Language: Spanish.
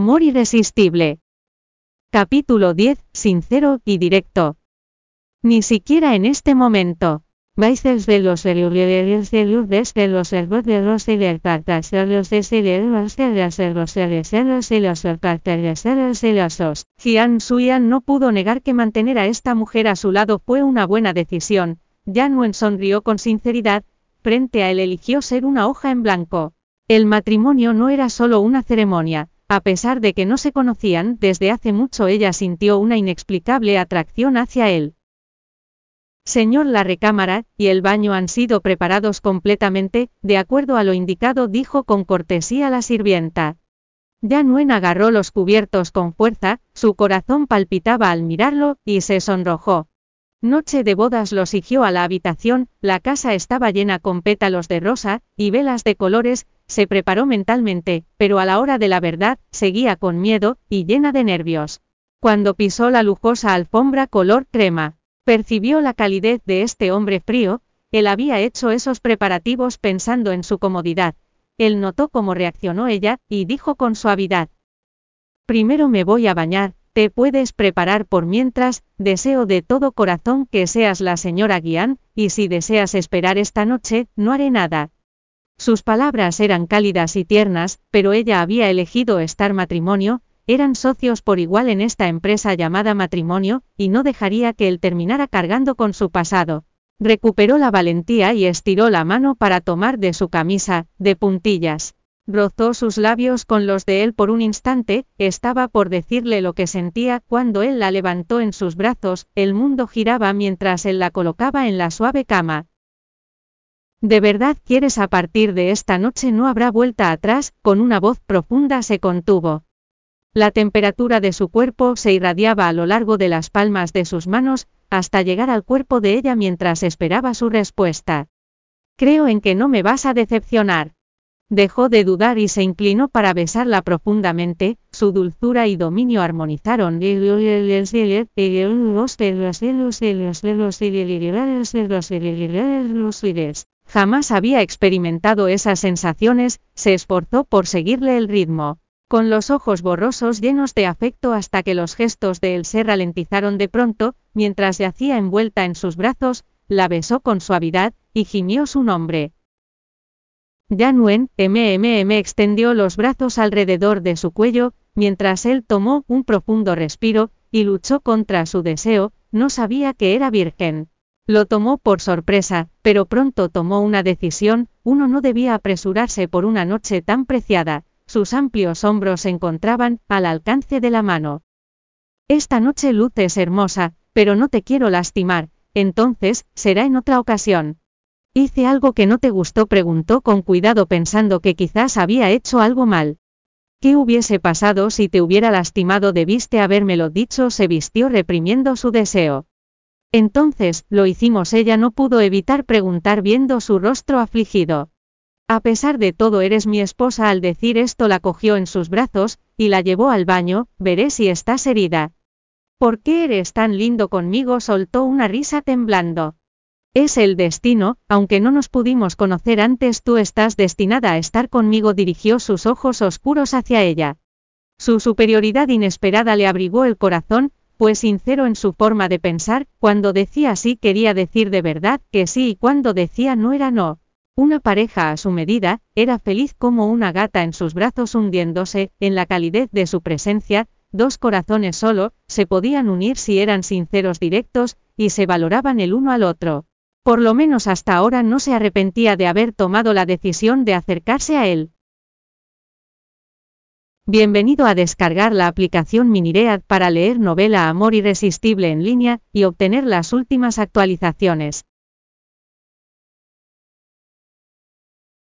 Amor irresistible. Capítulo 10. Sincero y directo. Ni siquiera en este momento. Vais de los de de los herbos de los de los de de los los y los os. Jian Suyan no pudo negar que mantener a esta mujer a su lado fue una buena decisión. Yanwen sonrió con sinceridad, frente a él eligió ser una hoja en blanco. El matrimonio no era solo una ceremonia, a pesar de que no se conocían desde hace mucho ella sintió una inexplicable atracción hacia él. Señor, la recámara y el baño han sido preparados completamente, de acuerdo a lo indicado, dijo con cortesía la sirvienta. Yanuen agarró los cubiertos con fuerza, su corazón palpitaba al mirarlo, y se sonrojó. Noche de bodas lo siguió a la habitación, la casa estaba llena con pétalos de rosa, y velas de colores, se preparó mentalmente, pero a la hora de la verdad, seguía con miedo, y llena de nervios. Cuando pisó la lujosa alfombra color crema, percibió la calidez de este hombre frío, él había hecho esos preparativos pensando en su comodidad. Él notó cómo reaccionó ella, y dijo con suavidad. Primero me voy a bañar, te puedes preparar por mientras, deseo de todo corazón que seas la señora Guián, y si deseas esperar esta noche, no haré nada. Sus palabras eran cálidas y tiernas, pero ella había elegido estar matrimonio, eran socios por igual en esta empresa llamada matrimonio, y no dejaría que él terminara cargando con su pasado. Recuperó la valentía y estiró la mano para tomar de su camisa, de puntillas. Rozó sus labios con los de él por un instante, estaba por decirle lo que sentía cuando él la levantó en sus brazos, el mundo giraba mientras él la colocaba en la suave cama, ¿De verdad quieres a partir de esta noche no habrá vuelta atrás? Con una voz profunda se contuvo. La temperatura de su cuerpo se irradiaba a lo largo de las palmas de sus manos, hasta llegar al cuerpo de ella mientras esperaba su respuesta. Creo en que no me vas a decepcionar. Dejó de dudar y se inclinó para besarla profundamente, su dulzura y dominio armonizaron. Jamás había experimentado esas sensaciones, se esforzó por seguirle el ritmo, con los ojos borrosos llenos de afecto hasta que los gestos de él se ralentizaron de pronto, mientras yacía envuelta en sus brazos, la besó con suavidad, y gimió su nombre. Yanwen, MMM extendió los brazos alrededor de su cuello, mientras él tomó un profundo respiro, y luchó contra su deseo, no sabía que era virgen. Lo tomó por sorpresa, pero pronto tomó una decisión, uno no debía apresurarse por una noche tan preciada, sus amplios hombros se encontraban al alcance de la mano. Esta noche luces hermosa, pero no te quiero lastimar, entonces, será en otra ocasión. Hice algo que no te gustó, preguntó con cuidado pensando que quizás había hecho algo mal. ¿Qué hubiese pasado si te hubiera lastimado? Debiste habérmelo dicho, se vistió reprimiendo su deseo. Entonces, lo hicimos. Ella no pudo evitar preguntar viendo su rostro afligido. A pesar de todo eres mi esposa al decir esto la cogió en sus brazos, y la llevó al baño, veré si estás herida. ¿Por qué eres tan lindo conmigo? soltó una risa temblando. Es el destino, aunque no nos pudimos conocer antes, tú estás destinada a estar conmigo, dirigió sus ojos oscuros hacia ella. Su superioridad inesperada le abrigó el corazón, pues sincero en su forma de pensar, cuando decía sí quería decir de verdad que sí y cuando decía no era no. Una pareja a su medida, era feliz como una gata en sus brazos hundiéndose, en la calidez de su presencia, dos corazones solo, se podían unir si eran sinceros directos, y se valoraban el uno al otro. Por lo menos hasta ahora no se arrepentía de haber tomado la decisión de acercarse a él. Bienvenido a descargar la aplicación Miniread para leer novela Amor Irresistible en línea y obtener las últimas actualizaciones.